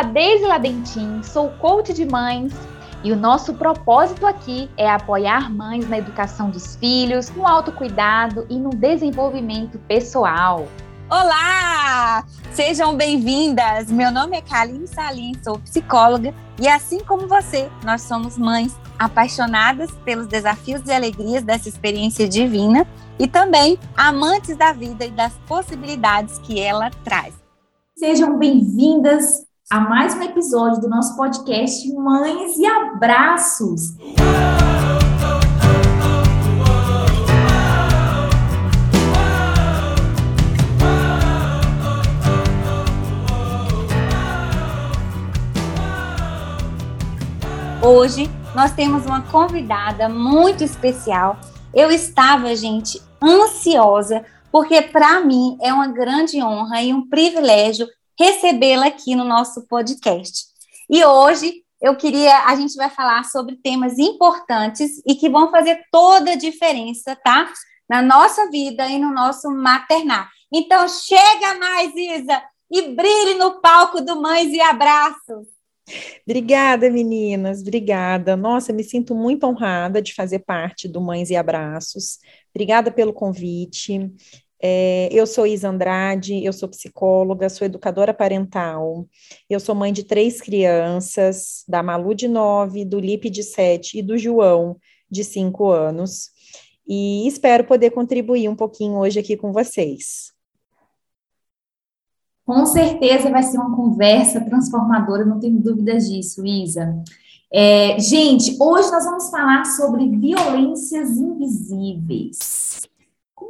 a Deise Ladentim, sou coach de mães e o nosso propósito aqui é apoiar mães na educação dos filhos, no autocuidado e no desenvolvimento pessoal. Olá! Sejam bem-vindas! Meu nome é Kaline Salim, sou psicóloga e assim como você, nós somos mães apaixonadas pelos desafios e alegrias dessa experiência divina e também amantes da vida e das possibilidades que ela traz. Sejam bem-vindas a mais um episódio do nosso podcast Mães e Abraços. Hoje nós temos uma convidada muito especial. Eu estava, gente, ansiosa, porque para mim é uma grande honra e um privilégio recebê-la aqui no nosso podcast. E hoje eu queria, a gente vai falar sobre temas importantes e que vão fazer toda a diferença, tá? Na nossa vida e no nosso maternar. Então chega mais, Isa, e brilhe no palco do Mães e Abraços. Obrigada, meninas, obrigada. Nossa, me sinto muito honrada de fazer parte do Mães e Abraços. Obrigada pelo convite. É, eu sou Isa Andrade, eu sou psicóloga, sou educadora parental, eu sou mãe de três crianças, da Malu de nove, do Lipe de sete e do João de cinco anos, e espero poder contribuir um pouquinho hoje aqui com vocês. Com certeza vai ser uma conversa transformadora, não tenho dúvidas disso, Isa. É, gente, hoje nós vamos falar sobre violências invisíveis.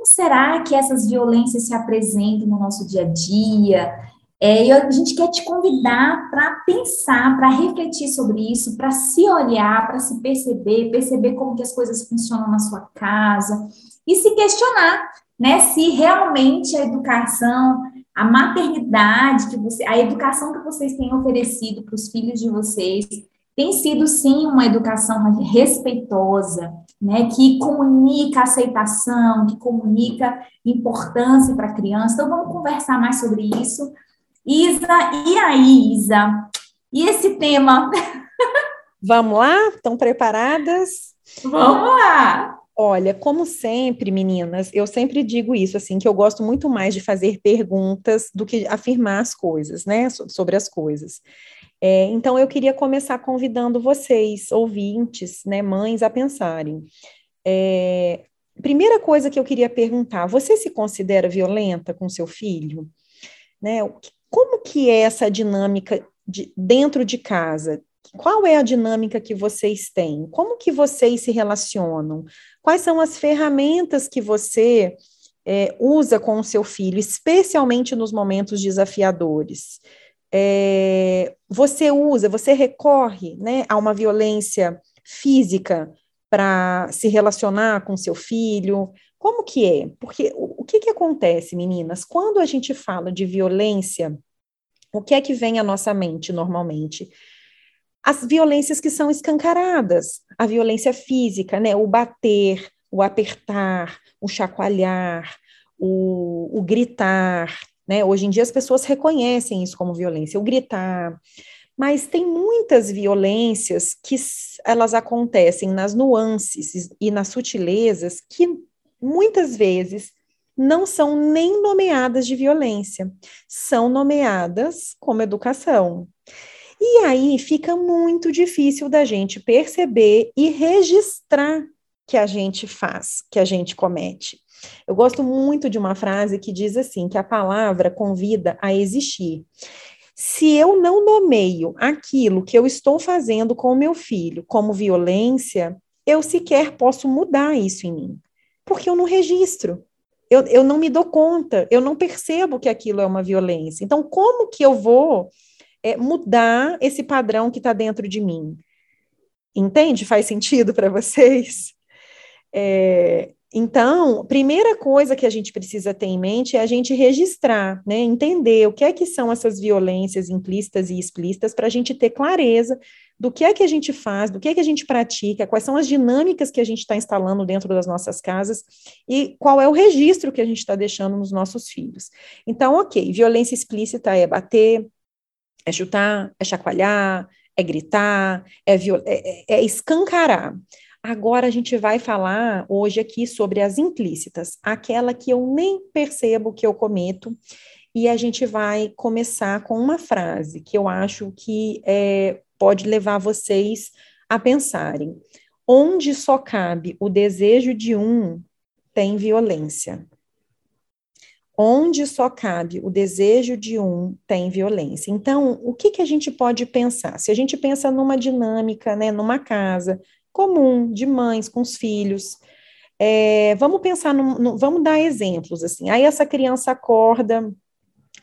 Como será que essas violências se apresentam no nosso dia a dia? É, e a gente quer te convidar para pensar, para refletir sobre isso, para se olhar, para se perceber, perceber como que as coisas funcionam na sua casa e se questionar, né, se realmente a educação a maternidade que você, a educação que vocês têm oferecido para os filhos de vocês tem sido sim uma educação respeitosa, né, que comunica aceitação, que comunica importância para a criança. Então vamos conversar mais sobre isso. Isa, e aí, Isa? E esse tema? Vamos lá? Estão preparadas? Vamos lá! Olha, como sempre, meninas, eu sempre digo isso, assim, que eu gosto muito mais de fazer perguntas do que afirmar as coisas, né, sobre as coisas. É, então, eu queria começar convidando vocês, ouvintes, né, mães, a pensarem. É, primeira coisa que eu queria perguntar, você se considera violenta com seu filho? Né, como que é essa dinâmica de, dentro de casa? Qual é a dinâmica que vocês têm? Como que vocês se relacionam? Quais são as ferramentas que você é, usa com o seu filho, especialmente nos momentos desafiadores? É, você usa, você recorre né, a uma violência física para se relacionar com seu filho? Como que é? Porque o, o que, que acontece, meninas? Quando a gente fala de violência, o que é que vem à nossa mente normalmente? as violências que são escancaradas, a violência física, né? O bater, o apertar, o chacoalhar, o, o gritar, né? Hoje em dia as pessoas reconhecem isso como violência, o gritar. Mas tem muitas violências que elas acontecem nas nuances e nas sutilezas que muitas vezes não são nem nomeadas de violência, são nomeadas como educação. E aí fica muito difícil da gente perceber e registrar que a gente faz, que a gente comete. Eu gosto muito de uma frase que diz assim: que a palavra convida a existir. Se eu não nomeio aquilo que eu estou fazendo com o meu filho como violência, eu sequer posso mudar isso em mim, porque eu não registro. Eu, eu não me dou conta, eu não percebo que aquilo é uma violência. Então, como que eu vou é, mudar esse padrão que está dentro de mim. Entende? Faz sentido para vocês? É, então, primeira coisa que a gente precisa ter em mente é a gente registrar, né, entender o que é que são essas violências implícitas e explícitas para a gente ter clareza do que é que a gente faz, do que é que a gente pratica, quais são as dinâmicas que a gente está instalando dentro das nossas casas e qual é o registro que a gente está deixando nos nossos filhos. Então, ok, violência explícita é bater, É chutar, é chacoalhar, é gritar, é, é, é, é escancarar. Agora a gente vai falar hoje aqui sobre as implícitas, aquela que eu nem percebo que eu cometo, e a gente vai começar com uma frase que eu acho que é, pode levar vocês a pensarem. Onde só cabe o desejo de um, tem violência. Onde só cabe o desejo de um, tem violência. Então, o que, que a gente pode pensar? Se a gente pensa numa dinâmica, né, numa casa comum de mães com os filhos, é, vamos pensar, no, no, vamos dar exemplos, assim. Aí essa criança acorda,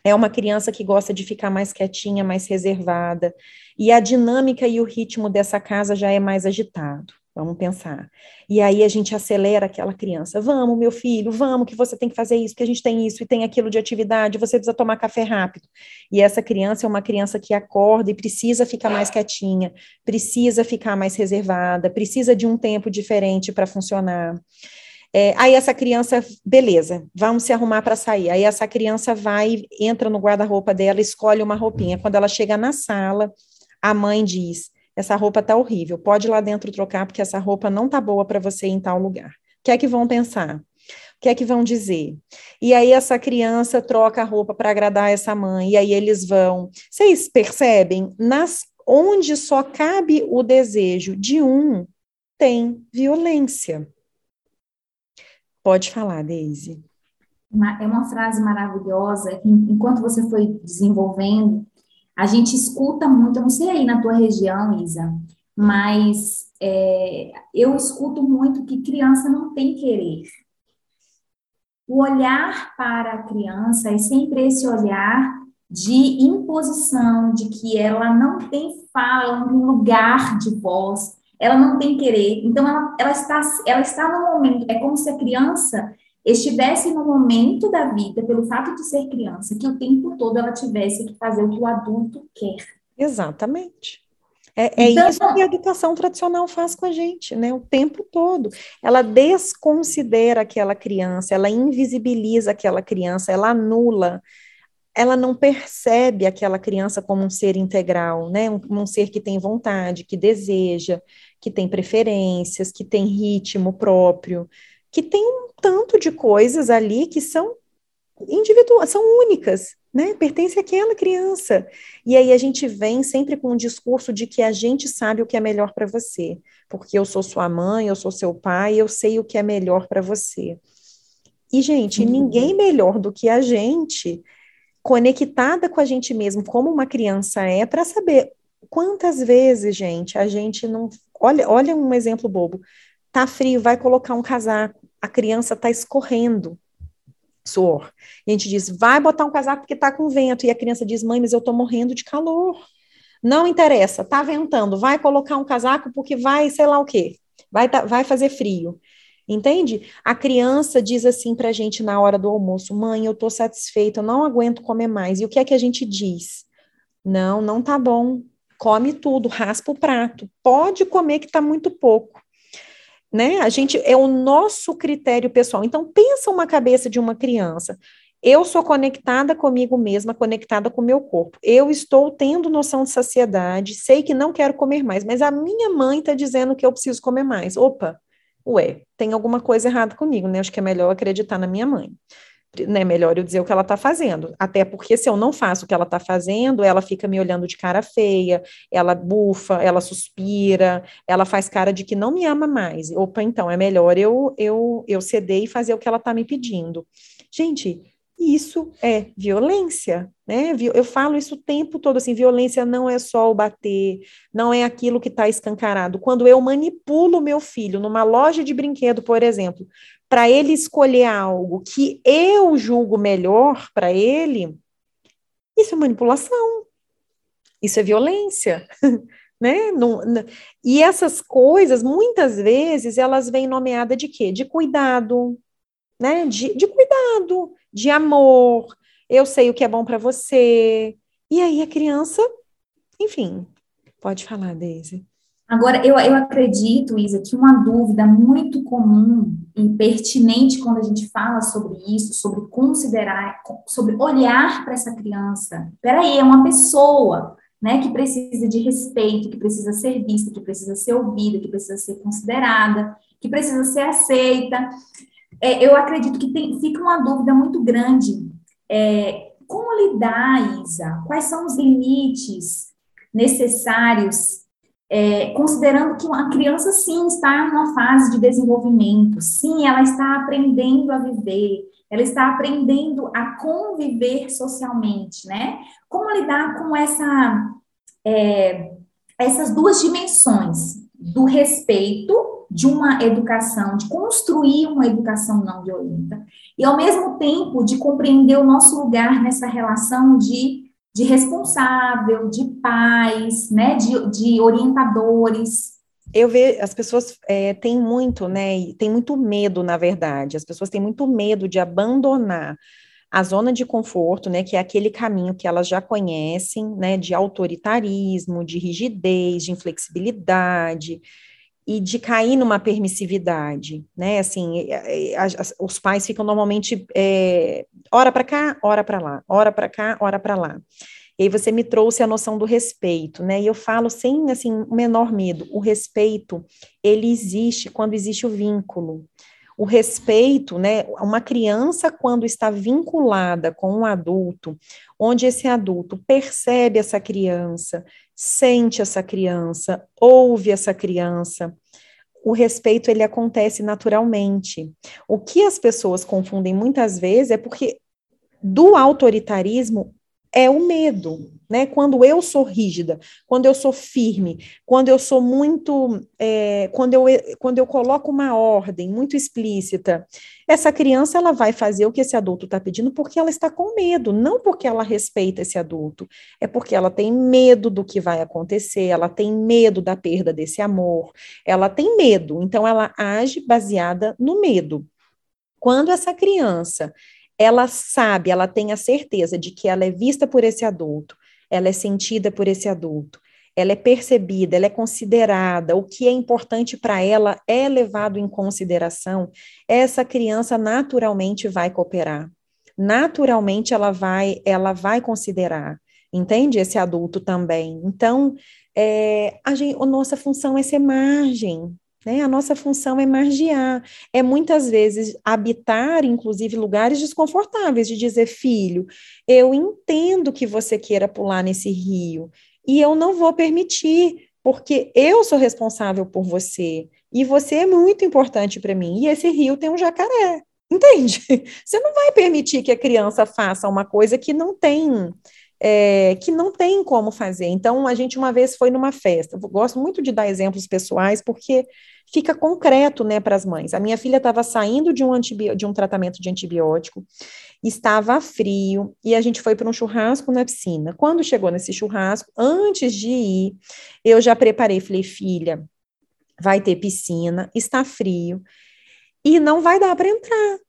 é uma criança que gosta de ficar mais quietinha, mais reservada, e a dinâmica e o ritmo dessa casa já é mais agitado. Vamos pensar. E aí a gente acelera aquela criança. Vamos, meu filho, vamos, que você tem que fazer isso, que a gente tem isso e tem aquilo de atividade, você precisa tomar café rápido. E essa criança é uma criança que acorda e precisa ficar mais quietinha, precisa ficar mais reservada, precisa de um tempo diferente para funcionar. É, aí essa criança, beleza, vamos se arrumar para sair. Aí essa criança vai, entra no guarda-roupa dela, escolhe uma roupinha. Quando ela chega na sala, a mãe diz: essa roupa tá horrível, pode ir lá dentro trocar, porque essa roupa não tá boa para você em tal lugar. O que é que vão pensar? O que é que vão dizer? E aí essa criança troca a roupa para agradar essa mãe, e aí eles vão. Vocês percebem? Nas onde só cabe o desejo de um, tem violência. Pode falar, Daisy. É uma frase maravilhosa enquanto você foi desenvolvendo, a gente escuta muito, eu não sei aí na tua região, Isa, mas é, eu escuto muito que criança não tem querer. O olhar para a criança é sempre esse olhar de imposição, de que ela não tem fala, tem lugar de voz, ela não tem querer. Então, ela, ela, está, ela está no momento, é como se a criança estivesse no momento da vida, pelo fato de ser criança, que o tempo todo ela tivesse que fazer o que o adulto quer. Exatamente. É, é então, isso que a educação tradicional faz com a gente, né? O tempo todo. Ela desconsidera aquela criança, ela invisibiliza aquela criança, ela anula, ela não percebe aquela criança como um ser integral, né? Um, um ser que tem vontade, que deseja, que tem preferências, que tem ritmo próprio, que tem um tanto de coisas ali que são individuais, são únicas, né? Pertence àquela criança. E aí a gente vem sempre com um discurso de que a gente sabe o que é melhor para você, porque eu sou sua mãe, eu sou seu pai, eu sei o que é melhor para você. E gente, uhum. ninguém melhor do que a gente conectada com a gente mesmo, como uma criança é, para saber quantas vezes, gente, a gente não. Olha, olha um exemplo bobo. Tá frio, vai colocar um casaco a criança está escorrendo suor. E a gente diz, vai botar um casaco porque está com vento. E a criança diz, mãe, mas eu estou morrendo de calor. Não interessa, está ventando, vai colocar um casaco porque vai, sei lá o quê, vai, tá, vai fazer frio. Entende? A criança diz assim para a gente na hora do almoço: mãe, eu estou satisfeita, eu não aguento comer mais. E o que é que a gente diz? Não, não tá bom. Come tudo, raspa o prato. Pode comer que está muito pouco né? A gente é o nosso critério pessoal. Então pensa uma cabeça de uma criança. Eu sou conectada comigo mesma, conectada com o meu corpo. Eu estou tendo noção de saciedade, sei que não quero comer mais, mas a minha mãe está dizendo que eu preciso comer mais. Opa, ué, tem alguma coisa errada comigo, né? Acho que é melhor acreditar na minha mãe né, melhor eu dizer o que ela está fazendo. Até porque se eu não faço o que ela está fazendo, ela fica me olhando de cara feia, ela bufa, ela suspira, ela faz cara de que não me ama mais. Opa, então é melhor eu eu eu ceder e fazer o que ela está me pedindo. Gente, isso é violência, né? Eu falo isso o tempo todo, assim, violência não é só o bater, não é aquilo que está escancarado. Quando eu manipulo meu filho numa loja de brinquedo, por exemplo, para ele escolher algo que eu julgo melhor para ele, isso é manipulação, isso é violência, né? Não, não, e essas coisas, muitas vezes, elas vêm nomeadas de quê? De cuidado, né? De, de cuidado, de amor, eu sei o que é bom para você. E aí a criança, enfim, pode falar, Daisy. Agora, eu, eu acredito, Isa, que uma dúvida muito comum e pertinente quando a gente fala sobre isso, sobre considerar, sobre olhar para essa criança. Peraí, é uma pessoa. né, que precisa de respeito, que precisa ser vista, que precisa ser ouvida, que precisa ser considerada, que precisa ser aceita. É, eu acredito que tem, fica uma dúvida muito grande. É, como lidar, Isa? Quais são os limites necessários, é, considerando que a criança, sim, está em uma fase de desenvolvimento, sim, ela está aprendendo a viver, ela está aprendendo a conviver socialmente, né? Como lidar com essa, é, essas duas dimensões do respeito de uma educação, de construir uma educação não violenta, e ao mesmo tempo de compreender o nosso lugar nessa relação de, de responsável, de pais, né, de, de orientadores, eu vejo, as pessoas é, têm muito, né, tem muito medo, na verdade, as pessoas têm muito medo de abandonar a zona de conforto, né, que é aquele caminho que elas já conhecem, né, de autoritarismo, de rigidez, de inflexibilidade, e de cair numa permissividade, né, assim, os pais ficam normalmente, é, hora para cá, hora para lá, hora para cá, hora para lá. E aí você me trouxe a noção do respeito, né? E eu falo sem assim o menor medo. O respeito, ele existe quando existe o vínculo. O respeito, né? Uma criança quando está vinculada com um adulto, onde esse adulto percebe essa criança, sente essa criança, ouve essa criança, o respeito ele acontece naturalmente. O que as pessoas confundem muitas vezes é porque do autoritarismo é o medo, né? Quando eu sou rígida, quando eu sou firme, quando eu sou muito, é, quando, eu, quando eu coloco uma ordem muito explícita, essa criança ela vai fazer o que esse adulto está pedindo porque ela está com medo, não porque ela respeita esse adulto, é porque ela tem medo do que vai acontecer, ela tem medo da perda desse amor, ela tem medo, então ela age baseada no medo. Quando essa criança ela sabe, ela tem a certeza de que ela é vista por esse adulto, ela é sentida por esse adulto, ela é percebida, ela é considerada, o que é importante para ela é levado em consideração, essa criança naturalmente vai cooperar. Naturalmente ela vai, ela vai considerar, entende? Esse adulto também. Então, é, a, gente, a nossa função é ser margem, né? A nossa função é margear, é muitas vezes habitar, inclusive, lugares desconfortáveis, de dizer, filho, eu entendo que você queira pular nesse rio, e eu não vou permitir, porque eu sou responsável por você, e você é muito importante para mim, e esse rio tem um jacaré. Entende? Você não vai permitir que a criança faça uma coisa que não tem é, que não tem como fazer. Então, a gente uma vez foi numa festa. Eu gosto muito de dar exemplos pessoais, porque fica concreto né, para as mães. A minha filha estava saindo de um, de um tratamento de antibiótico, estava frio, e a gente foi para um churrasco na piscina. Quando chegou nesse churrasco, antes de ir, eu já preparei, falei, filha, vai ter piscina, está frio, e não vai dar para entrar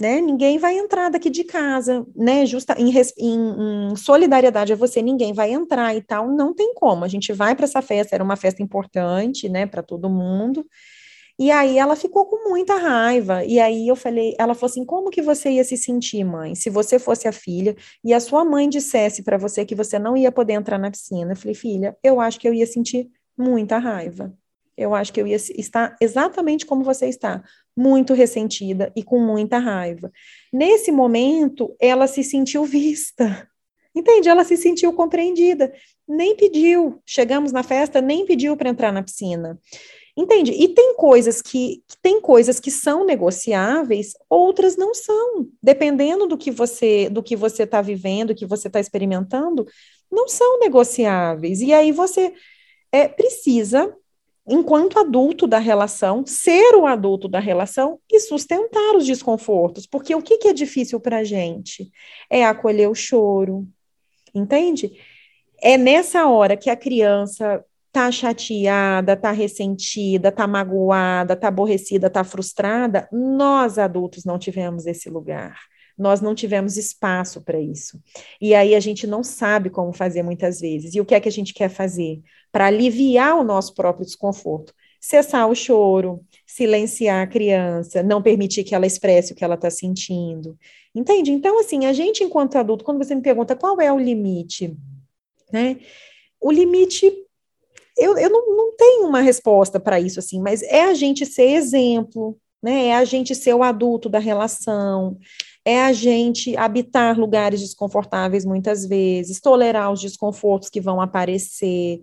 né? Ninguém vai entrar daqui de casa, né? Justa em, em, em, solidariedade a você, ninguém vai entrar e tal. Não tem como. A gente vai para essa festa, era uma festa importante, né, para todo mundo. E aí ela ficou com muita raiva. E aí eu falei, ela falou assim: "Como que você ia se sentir, mãe, se você fosse a filha e a sua mãe dissesse para você que você não ia poder entrar na piscina?" Eu falei: "Filha, eu acho que eu ia sentir muita raiva." eu acho que eu ia estar exatamente como você está, muito ressentida e com muita raiva. Nesse momento, ela se sentiu vista. Entende? Ela se sentiu compreendida. Nem pediu. Chegamos na festa, nem pediu para entrar na piscina. Entende? E tem coisas que tem coisas que são negociáveis, outras não são. Dependendo do que você do que você está vivendo, que você está experimentando, não são negociáveis. E aí você é, precisa enquanto adulto da relação, ser o adulto da relação e sustentar os desconfortos, porque o que, que é difícil para a gente? É acolher o choro, entende? É nessa hora que a criança tá chateada, tá ressentida, tá magoada, tá aborrecida, tá frustrada, nós adultos não tivemos esse lugar nós não tivemos espaço para isso. E aí a gente não sabe como fazer muitas vezes. E o que é que a gente quer fazer? Para aliviar o nosso próprio desconforto. Cessar o choro, silenciar a criança, não permitir que ela expresse o que ela está sentindo. Entende? Então, assim, a gente, enquanto adulto, quando você me pergunta qual é o limite, né? o limite eu, eu não, não tenho uma resposta para isso, assim, mas é a gente ser exemplo, né? É a gente ser o adulto da relação, é a gente habitar lugares desconfortáveis muitas vezes, tolerar os desconfortos que vão aparecer,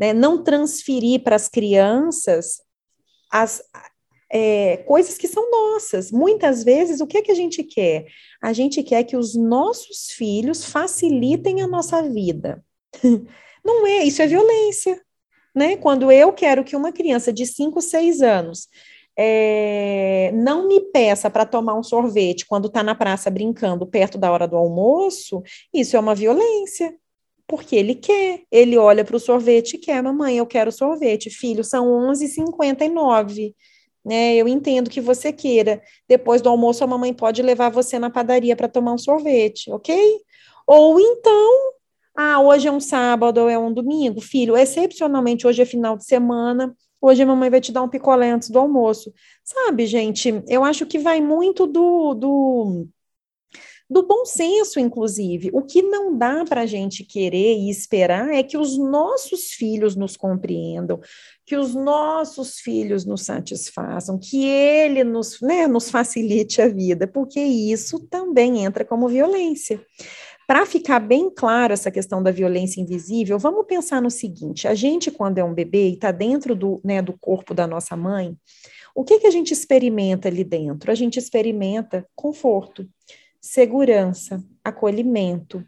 né? Não transferir para as crianças as é, coisas que são nossas. Muitas vezes, o que é que a gente quer? A gente quer que os nossos filhos facilitem a nossa vida. Não é, isso é violência né? Quando eu quero que uma criança de 5, 6 anos é, não me peça para tomar um sorvete quando está na praça brincando perto da hora do almoço, isso é uma violência. Porque ele quer, ele olha para o sorvete e quer, mamãe, eu quero sorvete. Filho, são 11h59. Né, eu entendo que você queira. Depois do almoço, a mamãe pode levar você na padaria para tomar um sorvete, ok? Ou então ah, hoje é um sábado ou é um domingo? Filho, excepcionalmente hoje é final de semana, hoje a mamãe vai te dar um picolé antes do almoço. Sabe, gente, eu acho que vai muito do, do, do bom senso, inclusive. O que não dá para a gente querer e esperar é que os nossos filhos nos compreendam, que os nossos filhos nos satisfaçam, que ele nos, né, nos facilite a vida, porque isso também entra como violência. Para ficar bem claro essa questão da violência invisível, vamos pensar no seguinte: a gente, quando é um bebê e está dentro do, né, do corpo da nossa mãe, o que, que a gente experimenta ali dentro? A gente experimenta conforto, segurança, acolhimento.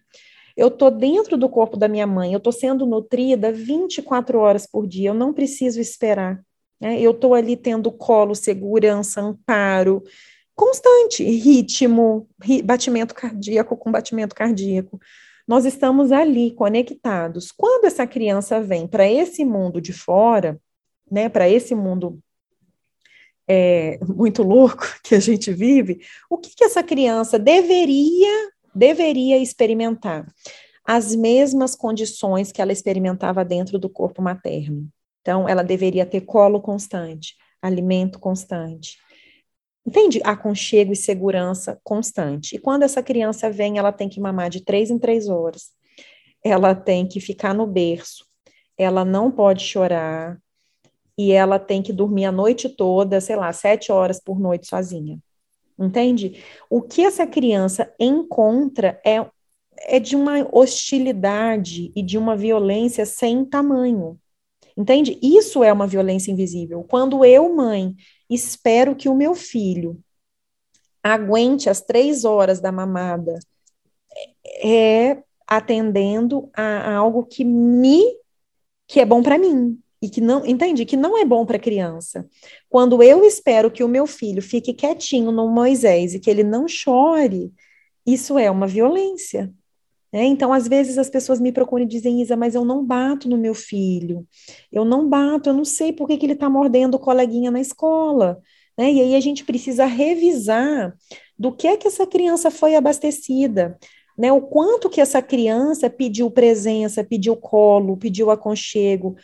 Eu estou dentro do corpo da minha mãe, eu estou sendo nutrida 24 horas por dia, eu não preciso esperar. Né? Eu estou ali tendo colo, segurança, amparo, constante, ritmo, batimento cardíaco com batimento cardíaco. Nós estamos ali conectados. Quando essa criança vem para esse mundo de fora, né, para esse mundo é, muito louco que a gente vive, o que, que essa criança deveria deveria experimentar? As mesmas condições que ela experimentava dentro do corpo materno. Então, ela deveria ter colo constante, alimento constante, Entende? Aconchego e segurança constante. E quando essa criança vem, ela tem que mamar de três em três horas. Ela tem que ficar no berço. Ela não pode chorar. E ela tem que dormir a noite toda, sei lá, sete horas por noite sozinha. Entende? O que essa criança encontra é, é de uma hostilidade e de uma violência sem tamanho. Entende? Isso é uma violência invisível. Quando eu, mãe, espero que o meu filho aguente as três horas da mamada é atendendo a, a algo que me que é bom para mim e que não entende que não é bom para criança. Quando eu espero que o meu filho fique quietinho no Moisés e que ele não chore, isso é uma violência. Né? Então, às vezes as pessoas me procuram e dizem, Isa, mas eu não bato no meu filho, eu não bato, eu não sei por que, que ele está mordendo o coleguinha na escola. Né? E aí a gente precisa revisar do que é que essa criança foi abastecida, né? O quanto que essa criança pediu presença, pediu colo, pediu aconchego,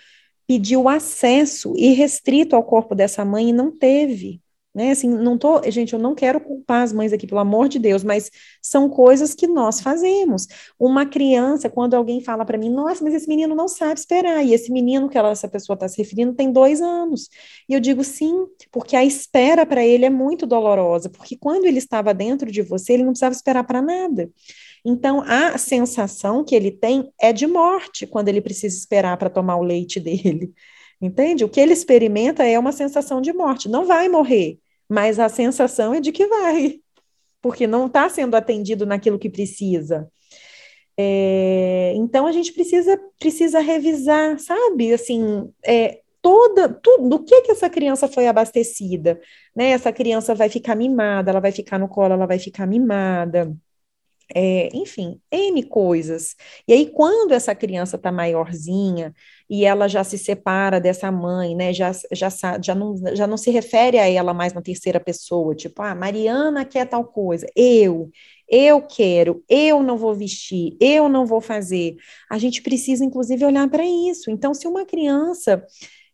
pediu acesso irrestrito ao corpo dessa mãe e não teve. Né? Assim, não tô, gente, eu não quero culpar as mães aqui, pelo amor de Deus, mas são coisas que nós fazemos. Uma criança, quando alguém fala para mim, nossa, mas esse menino não sabe esperar, e esse menino que ela, essa pessoa está se referindo tem dois anos. E eu digo sim, porque a espera para ele é muito dolorosa, porque quando ele estava dentro de você, ele não precisava esperar para nada. Então, a sensação que ele tem é de morte quando ele precisa esperar para tomar o leite dele. Entende? O que ele experimenta é uma sensação de morte. Não vai morrer, mas a sensação é de que vai, porque não está sendo atendido naquilo que precisa. É, então a gente precisa precisa revisar, sabe? Assim, é, toda tudo do que que essa criança foi abastecida, né? Essa criança vai ficar mimada, ela vai ficar no colo, ela vai ficar mimada. É, enfim, N coisas. E aí, quando essa criança está maiorzinha e ela já se separa dessa mãe, né? Já, já, já, não, já não se refere a ela mais na terceira pessoa, tipo, ah, Mariana quer tal coisa, eu, eu quero, eu não vou vestir, eu não vou fazer. A gente precisa, inclusive, olhar para isso. Então, se uma criança.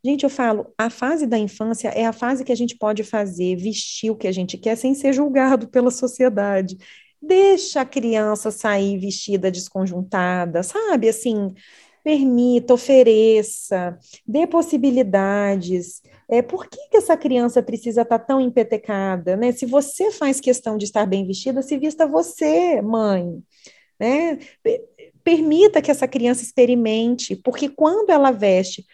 Gente, eu falo, a fase da infância é a fase que a gente pode fazer, vestir o que a gente quer sem ser julgado pela sociedade. Deixa a criança sair vestida desconjuntada, sabe? Assim, permita, ofereça, dê possibilidades. É, por que, que essa criança precisa estar tão empetecada? Né? Se você faz questão de estar bem vestida, se vista você, mãe. Né? Permita que essa criança experimente, porque quando ela veste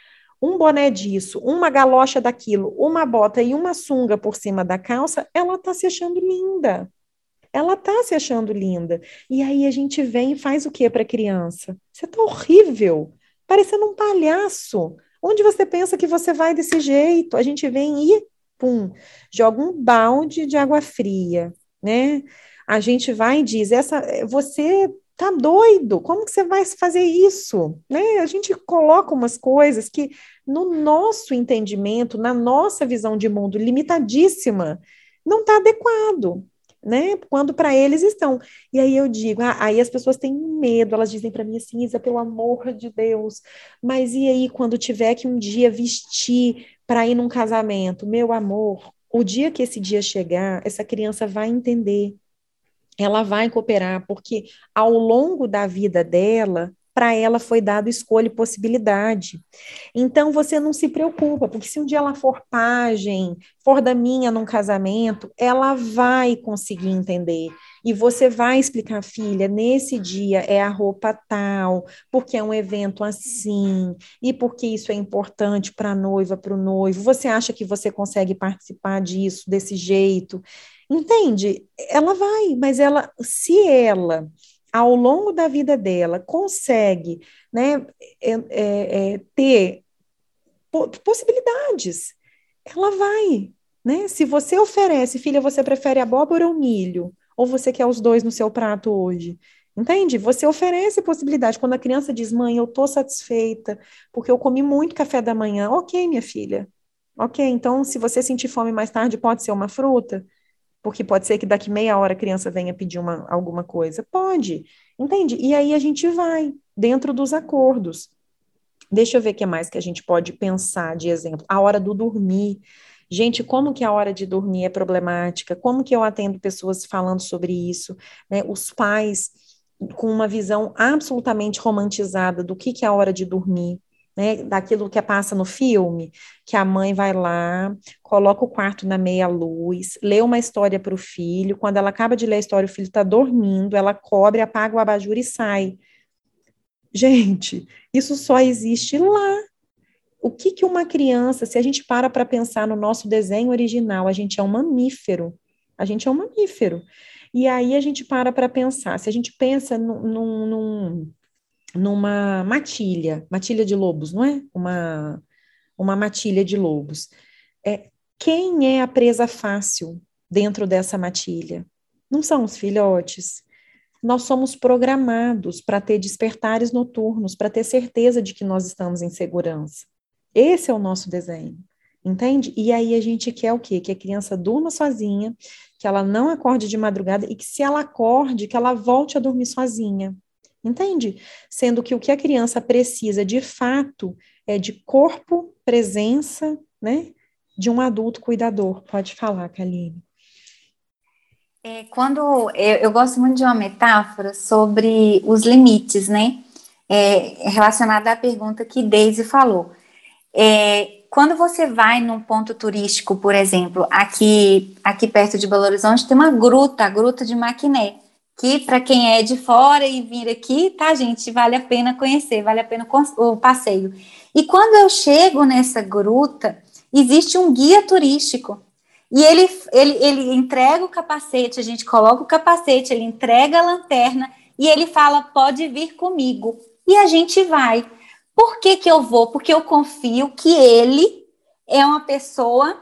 um boné disso, uma galocha daquilo, uma bota e uma sunga por cima da calça, ela está se achando linda. Ela está se achando linda. E aí a gente vem e faz o que para a criança? Você está horrível, parecendo um palhaço. Onde você pensa que você vai desse jeito? A gente vem e, pum, joga um balde de água fria, né? A gente vai e diz, essa, você tá doido, como que você vai fazer isso? Né? A gente coloca umas coisas que, no nosso entendimento, na nossa visão de mundo limitadíssima, não está adequado né? Quando para eles estão. E aí eu digo, ah, aí as pessoas têm medo, elas dizem para mim assim, Isa, pelo amor de Deus, mas e aí quando tiver que um dia vestir para ir num casamento, meu amor, o dia que esse dia chegar, essa criança vai entender. Ela vai cooperar, porque ao longo da vida dela, para ela foi dado escolha e possibilidade. Então você não se preocupa, porque se um dia ela for pajem, for da minha num casamento, ela vai conseguir entender. E você vai explicar, filha, nesse dia é a roupa tal, porque é um evento assim, e porque isso é importante para a noiva, para o noivo. Você acha que você consegue participar disso desse jeito? Entende? Ela vai, mas ela, se ela ao longo da vida dela, consegue né, é, é, é, ter possibilidades, ela vai. Né? Se você oferece, filha, você prefere abóbora ou milho? Ou você quer os dois no seu prato hoje? Entende? Você oferece possibilidade. Quando a criança diz, mãe, eu estou satisfeita, porque eu comi muito café da manhã. Ok, minha filha. Ok, então se você sentir fome mais tarde, pode ser uma fruta? Porque pode ser que daqui meia hora a criança venha pedir uma, alguma coisa. Pode, entende? E aí a gente vai dentro dos acordos. Deixa eu ver o que mais que a gente pode pensar de exemplo. A hora do dormir. Gente, como que a hora de dormir é problemática? Como que eu atendo pessoas falando sobre isso? Né? Os pais com uma visão absolutamente romantizada do que, que é a hora de dormir né, daquilo que passa no filme, que a mãe vai lá, coloca o quarto na meia luz, lê uma história para o filho, quando ela acaba de ler a história, o filho está dormindo, ela cobre, apaga o abajur e sai. Gente, isso só existe lá. O que que uma criança, se a gente para para pensar no nosso desenho original, a gente é um mamífero. A gente é um mamífero. E aí a gente para para pensar, se a gente pensa num, num, numa matilha, matilha de lobos, não é? Uma, uma matilha de lobos. É, quem é a presa fácil dentro dessa matilha? Não são os filhotes. Nós somos programados para ter despertares noturnos, para ter certeza de que nós estamos em segurança. Esse é o nosso desenho, entende? E aí a gente quer o quê? Que a criança durma sozinha, que ela não acorde de madrugada e que se ela acorde, que ela volte a dormir sozinha. Entende? Sendo que o que a criança precisa de fato é de corpo, presença, né? De um adulto cuidador. Pode falar, Kaline. É, quando eu, eu, gosto muito de uma metáfora sobre os limites, né? É, relacionada à pergunta que Daisy falou. É, quando você vai num ponto turístico, por exemplo, aqui, aqui perto de Belo Horizonte, tem uma gruta, a Gruta de Maquiné que para quem é de fora e vir aqui, tá, gente, vale a pena conhecer, vale a pena o passeio. E quando eu chego nessa gruta, existe um guia turístico. E ele, ele, ele entrega o capacete, a gente coloca o capacete, ele entrega a lanterna e ele fala: pode vir comigo. E a gente vai. Por que, que eu vou? Porque eu confio que ele é uma pessoa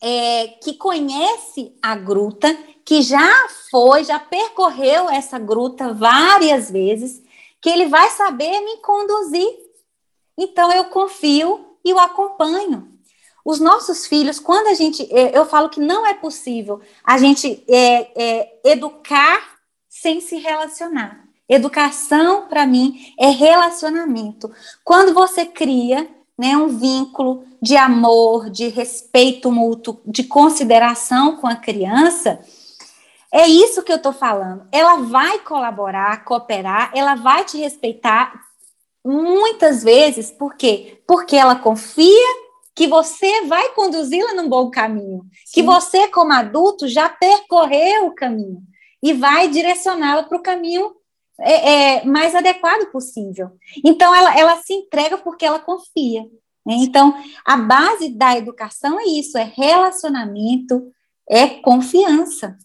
é, que conhece a gruta que já foi, já percorreu essa gruta várias vezes, que ele vai saber me conduzir. Então eu confio e o acompanho. Os nossos filhos, quando a gente, é, eu falo que não é possível a gente é, é, educar sem se relacionar. Educação, para mim, é relacionamento. Quando você cria né, um vínculo de amor, de respeito mútuo, de consideração com a criança, é isso que eu estou falando. Ela vai colaborar, cooperar, ela vai te respeitar muitas vezes, por quê? Porque ela confia que você vai conduzi-la num bom caminho, Sim. que você, como adulto, já percorreu o caminho e vai direcioná-la para o caminho é, é, mais adequado possível. Então, ela, ela se entrega porque ela confia. Né? Então, a base da educação é isso: é relacionamento, é confiança.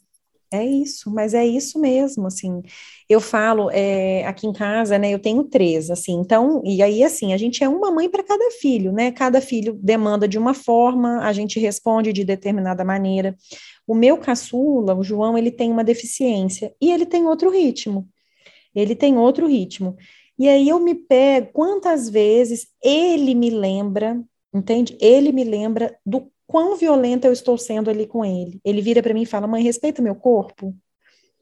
É isso, mas é isso mesmo, assim, eu falo, é, aqui em casa, né, eu tenho três, assim, então, e aí, assim, a gente é uma mãe para cada filho, né, cada filho demanda de uma forma, a gente responde de determinada maneira, o meu caçula, o João, ele tem uma deficiência, e ele tem outro ritmo, ele tem outro ritmo, e aí eu me pego, quantas vezes ele me lembra, entende? Ele me lembra do quão violenta eu estou sendo ali com ele. Ele vira para mim e fala: Mãe, respeita meu corpo.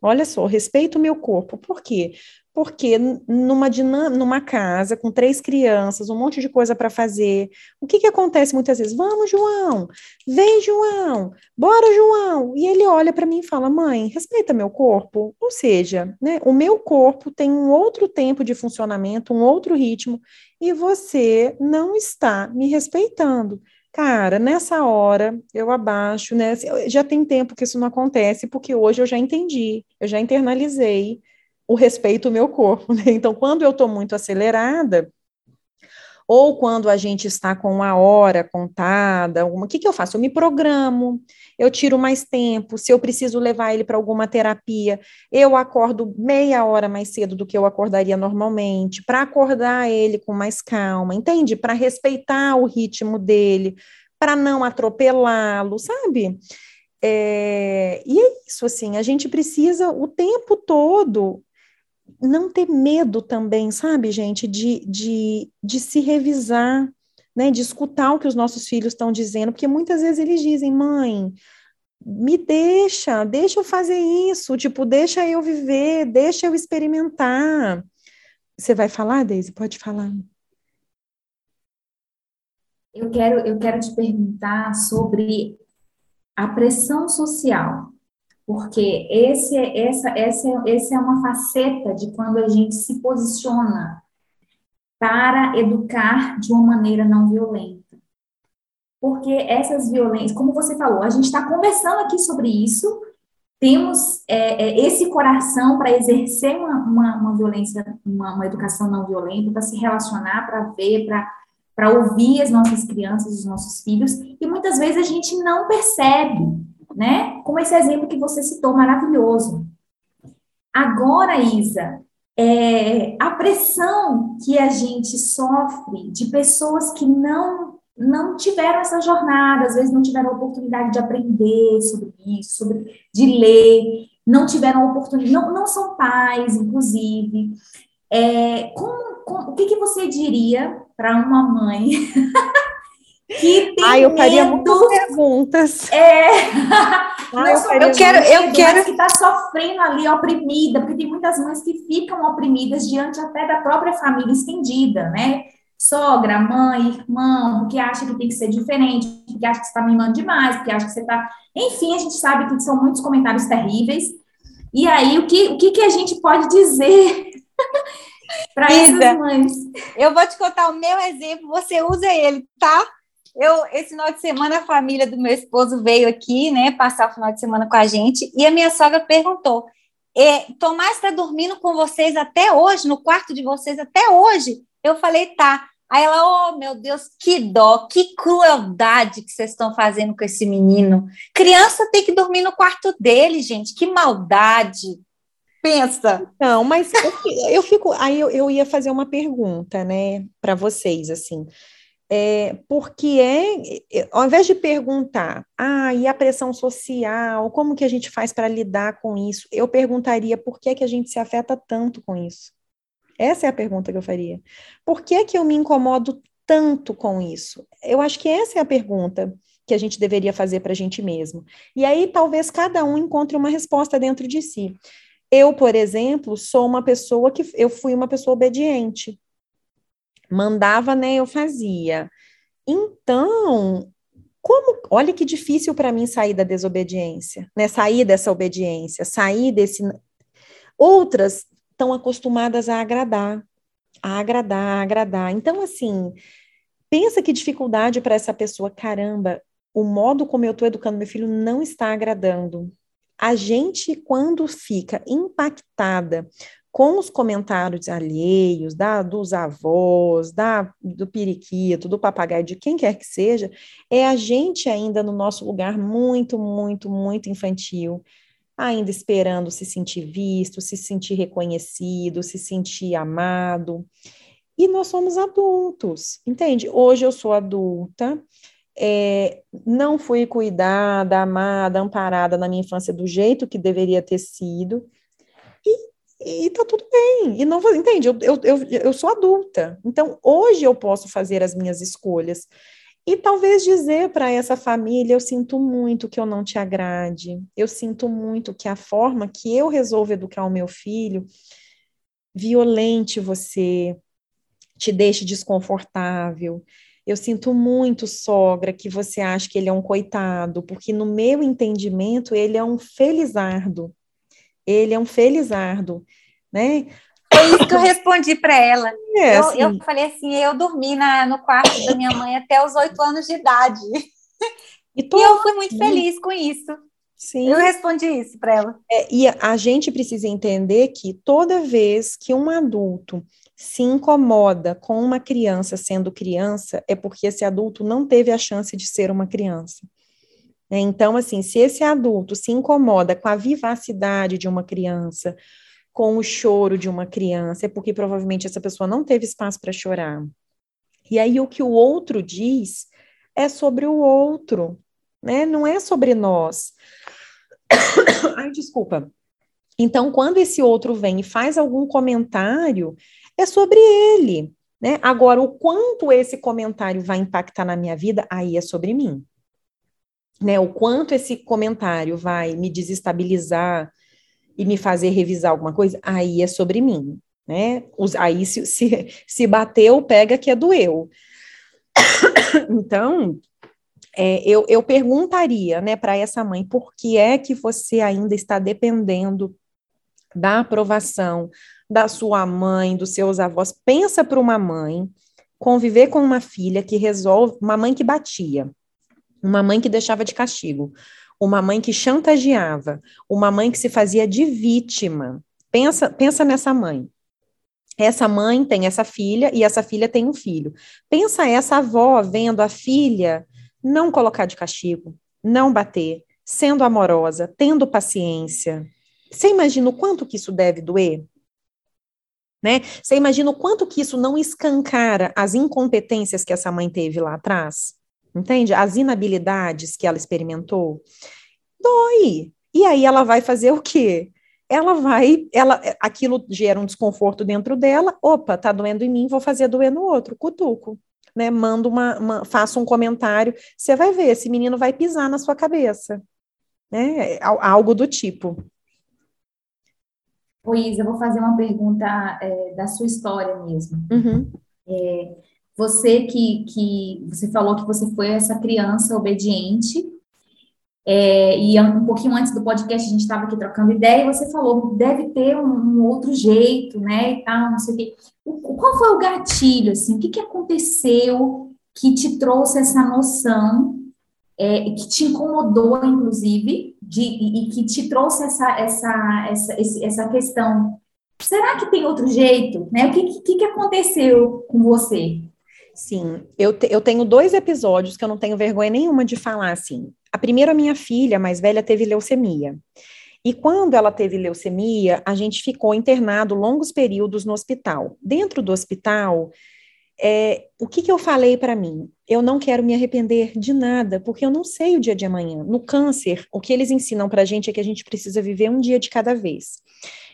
Olha só, respeita o meu corpo. Por quê? Porque numa, numa casa com três crianças, um monte de coisa para fazer, o que, que acontece muitas vezes? Vamos, João, vem, João, bora, João. E ele olha para mim e fala: Mãe, respeita meu corpo. Ou seja, né, o meu corpo tem um outro tempo de funcionamento, um outro ritmo, e você não está me respeitando. Cara, nessa hora eu abaixo, né? Já tem tempo que isso não acontece, porque hoje eu já entendi, eu já internalizei o respeito ao meu corpo, né? Então, quando eu estou muito acelerada, ou quando a gente está com uma hora contada, o que, que eu faço? Eu me programo, eu tiro mais tempo. Se eu preciso levar ele para alguma terapia, eu acordo meia hora mais cedo do que eu acordaria normalmente, para acordar ele com mais calma, entende? Para respeitar o ritmo dele, para não atropelá-lo, sabe? É, e é isso, assim, a gente precisa o tempo todo não ter medo também, sabe, gente, de, de, de se revisar, né, de escutar o que os nossos filhos estão dizendo, porque muitas vezes eles dizem, mãe, me deixa, deixa eu fazer isso, tipo, deixa eu viver, deixa eu experimentar. Você vai falar, Deise? Pode falar. Eu quero, eu quero te perguntar sobre a pressão social porque esse, essa, essa, essa é uma faceta de quando a gente se posiciona para educar de uma maneira não violenta. Porque essas violências, como você falou, a gente está conversando aqui sobre isso, temos é, é, esse coração para exercer uma, uma, uma violência, uma, uma, educação não violenta, para se relacionar, para ver, para ouvir as nossas crianças, os nossos filhos, e muitas vezes a gente não percebe né? Como esse exemplo que você citou, maravilhoso. Agora, Isa, é, a pressão que a gente sofre de pessoas que não não tiveram essa jornada, às vezes não tiveram a oportunidade de aprender sobre isso, sobre, de ler, não tiveram oportunidade, não, não são pais, inclusive. É, o que, que você diria para uma mãe que tem Ai, eu faria medo. muitas perguntas. É. Ai, eu, eu quero, eu quero que está sofrendo ali, oprimida, porque tem muitas mães que ficam oprimidas diante até da própria família estendida, né? Sogra, mãe, irmão, porque acha que tem que ser diferente, porque acha que você está mimando demais, porque acha que você está. Enfim, a gente sabe que são muitos comentários terríveis. E aí, o que, o que, que a gente pode dizer para essas mães? Eu vou te contar o meu exemplo, você usa ele, tá? Eu, esse final de semana, a família do meu esposo veio aqui, né, passar o final de semana com a gente, e a minha sogra perguntou: é, Tomás está dormindo com vocês até hoje, no quarto de vocês até hoje? Eu falei, tá. Aí ela, oh meu Deus, que dó, que crueldade que vocês estão fazendo com esse menino. Criança tem que dormir no quarto dele, gente, que maldade. Pensa. Não, mas eu, eu fico. Aí eu, eu ia fazer uma pergunta, né, para vocês, assim é, porque é, é, ao invés de perguntar, ah, e a pressão social, como que a gente faz para lidar com isso? Eu perguntaria por que, que a gente se afeta tanto com isso? Essa é a pergunta que eu faria. Por que, que eu me incomodo tanto com isso? Eu acho que essa é a pergunta que a gente deveria fazer para a gente mesmo. E aí talvez cada um encontre uma resposta dentro de si. Eu, por exemplo, sou uma pessoa que eu fui uma pessoa obediente mandava, né, eu fazia. Então, como, olha que difícil para mim sair da desobediência, né? Sair dessa obediência, sair desse outras estão acostumadas a agradar. a agradar, a agradar. Então, assim, pensa que dificuldade para essa pessoa, caramba, o modo como eu estou educando meu filho não está agradando. A gente, quando fica impactada com os comentários alheios, da, dos avós, da, do periquito, do papagaio, de quem quer que seja, é a gente ainda no nosso lugar muito, muito, muito infantil, ainda esperando se sentir visto, se sentir reconhecido, se sentir amado. E nós somos adultos, entende? Hoje eu sou adulta, é, não fui cuidada, amada, amparada na minha infância do jeito que deveria ter sido, e tá tudo bem. E não entende? Eu, eu, eu, eu sou adulta. Então, hoje eu posso fazer as minhas escolhas. E talvez dizer para essa família: eu sinto muito que eu não te agrade, eu sinto muito que a forma que eu resolvo educar o meu filho violente você, te deixe desconfortável. Eu sinto muito, sogra, que você acha que ele é um coitado, porque no meu entendimento ele é um felizardo ele é um felizardo, né? Foi isso que eu respondi para ela. É, eu, assim, eu, falei assim, eu dormi na, no quarto da minha mãe até os oito anos de idade. E, e eu fui muito feliz com isso. Sim. Eu respondi isso para ela. É, e a gente precisa entender que toda vez que um adulto se incomoda com uma criança sendo criança, é porque esse adulto não teve a chance de ser uma criança. Né? Então, assim, se esse adulto se incomoda com a vivacidade de uma criança, com o choro de uma criança, é porque provavelmente essa pessoa não teve espaço para chorar. E aí o que o outro diz é sobre o outro, né? Não é sobre nós. Ai, desculpa. Então, quando esse outro vem e faz algum comentário, é sobre ele, né? Agora, o quanto esse comentário vai impactar na minha vida, aí é sobre mim né, o quanto esse comentário vai me desestabilizar e me fazer revisar alguma coisa, aí é sobre mim, né? Os, aí se, se, se bateu, pega que é do eu. então, é, eu, eu perguntaria, né, para essa mãe, por que é que você ainda está dependendo da aprovação da sua mãe, dos seus avós? Pensa para uma mãe conviver com uma filha que resolve, uma mãe que batia, uma mãe que deixava de castigo, uma mãe que chantageava, uma mãe que se fazia de vítima. Pensa, pensa nessa mãe. Essa mãe tem essa filha e essa filha tem um filho. Pensa essa avó vendo a filha não colocar de castigo, não bater, sendo amorosa, tendo paciência. Você imagina o quanto que isso deve doer? Né? Você imagina o quanto que isso não escancara as incompetências que essa mãe teve lá atrás? Entende? As inabilidades que ela experimentou, dói. E aí ela vai fazer o quê? Ela vai, ela, aquilo gera um desconforto dentro dela. Opa, tá doendo em mim, vou fazer doer no outro, cutuco. Né, manda uma, uma faça um comentário, você vai ver, esse menino vai pisar na sua cabeça, né, algo do tipo. Luísa, eu vou fazer uma pergunta é, da sua história mesmo. Uhum. É, você que, que você falou que você foi essa criança obediente, é, e um pouquinho antes do podcast a gente estava aqui trocando ideia, e você falou, deve ter um, um, outro jeito, né, e tal, não sei o. O, qual foi o gatilho, assim, o que, que aconteceu que te trouxe essa noção, é, que te incomodou, inclusive, de, e, e, que te trouxe essa, essa, essa, essa questão, será que tem outro jeito, né, o que, que, que aconteceu com você? Sim, eu, te, eu tenho dois episódios que eu não tenho vergonha nenhuma de falar assim. A primeira, minha filha mais velha teve leucemia. E quando ela teve leucemia, a gente ficou internado longos períodos no hospital. Dentro do hospital, é, o que, que eu falei para mim? Eu não quero me arrepender de nada, porque eu não sei o dia de amanhã. No câncer, o que eles ensinam para a gente é que a gente precisa viver um dia de cada vez.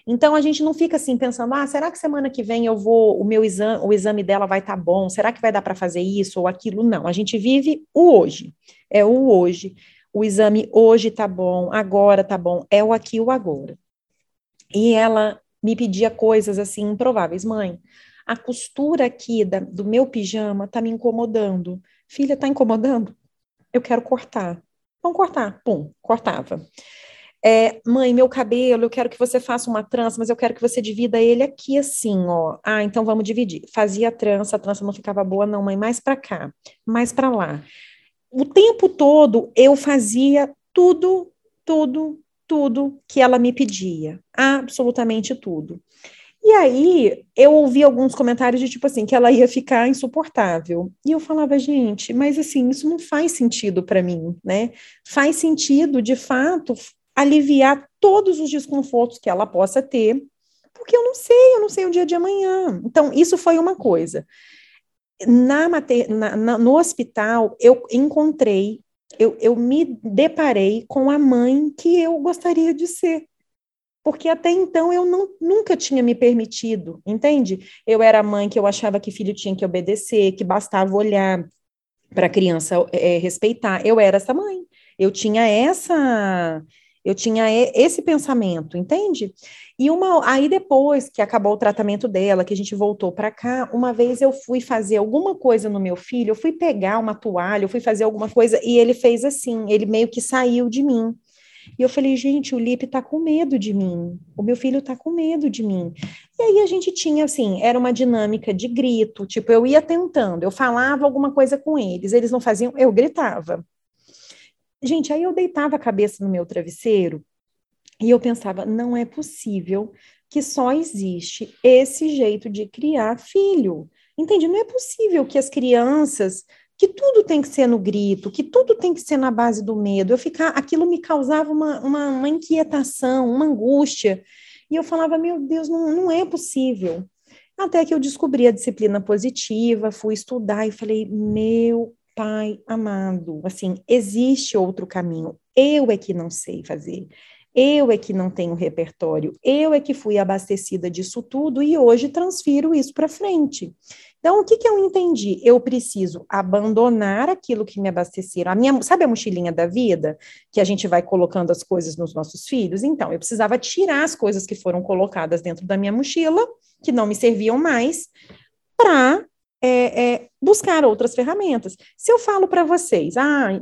Então a gente não fica assim pensando, ah, será que semana que vem eu vou, o meu exame, o exame dela vai estar tá bom? Será que vai dar para fazer isso ou aquilo? Não, a gente vive o hoje. É o hoje. O exame hoje tá bom, agora tá bom, é o aqui o agora. E ela me pedia coisas assim improváveis, mãe. A costura aqui da, do meu pijama tá me incomodando. Filha, tá incomodando? Eu quero cortar. Vamos cortar. Pum, cortava. É, mãe, meu cabelo, eu quero que você faça uma trança, mas eu quero que você divida ele aqui assim, ó. Ah, então vamos dividir. Fazia a trança, a trança não ficava boa, não, mãe, mais para cá, mais para lá. O tempo todo eu fazia tudo, tudo, tudo que ela me pedia, absolutamente tudo. E aí eu ouvi alguns comentários de tipo assim, que ela ia ficar insuportável. E eu falava, gente, mas assim, isso não faz sentido para mim, né? Faz sentido, de fato, aliviar todos os desconfortos que ela possa ter, porque eu não sei, eu não sei o dia de amanhã. Então, isso foi uma coisa. Na, mater, na, na no hospital, eu encontrei, eu, eu me deparei com a mãe que eu gostaria de ser porque até então eu não, nunca tinha me permitido, entende? Eu era mãe que eu achava que filho tinha que obedecer, que bastava olhar para a criança é, respeitar. Eu era essa mãe. Eu tinha essa eu tinha esse pensamento, entende? E uma aí depois que acabou o tratamento dela, que a gente voltou para cá, uma vez eu fui fazer alguma coisa no meu filho, eu fui pegar uma toalha, eu fui fazer alguma coisa e ele fez assim, ele meio que saiu de mim. E eu falei, gente, o Lipe tá com medo de mim, o meu filho tá com medo de mim. E aí a gente tinha, assim, era uma dinâmica de grito, tipo, eu ia tentando, eu falava alguma coisa com eles, eles não faziam, eu gritava. Gente, aí eu deitava a cabeça no meu travesseiro e eu pensava, não é possível que só existe esse jeito de criar filho. Entende? Não é possível que as crianças que tudo tem que ser no grito, que tudo tem que ser na base do medo. Eu ficar, aquilo me causava uma, uma, uma inquietação, uma angústia. E eu falava, meu Deus, não, não é possível. Até que eu descobri a disciplina positiva, fui estudar e falei, meu pai amado, assim, existe outro caminho. Eu é que não sei fazer. Eu é que não tenho repertório, eu é que fui abastecida disso tudo e hoje transfiro isso para frente. Então, o que, que eu entendi? Eu preciso abandonar aquilo que me abasteceram. A minha, sabe a mochilinha da vida? Que a gente vai colocando as coisas nos nossos filhos? Então, eu precisava tirar as coisas que foram colocadas dentro da minha mochila, que não me serviam mais, para é, é, buscar outras ferramentas. Se eu falo para vocês, ah,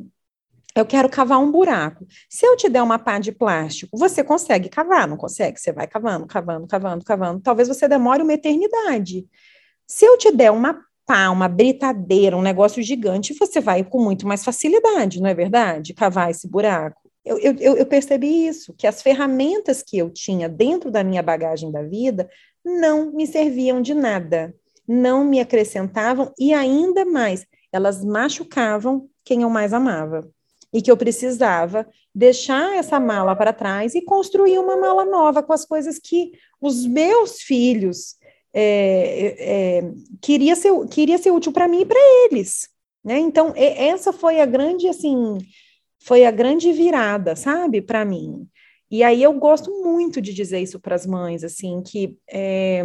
eu quero cavar um buraco. Se eu te der uma pá de plástico, você consegue cavar, não consegue? Você vai cavando, cavando, cavando, cavando. Talvez você demore uma eternidade. Se eu te der uma pá, uma britadeira, um negócio gigante, você vai com muito mais facilidade, não é verdade? Cavar esse buraco. Eu, eu, eu percebi isso, que as ferramentas que eu tinha dentro da minha bagagem da vida não me serviam de nada, não me acrescentavam e ainda mais, elas machucavam quem eu mais amava. E que eu precisava deixar essa mala para trás e construir uma mala nova com as coisas que os meus filhos é, é, queria, ser, queria ser útil para mim e para eles. Né? Então, essa foi a grande, assim, foi a grande virada, sabe, para mim. E aí eu gosto muito de dizer isso para as mães, assim, que é,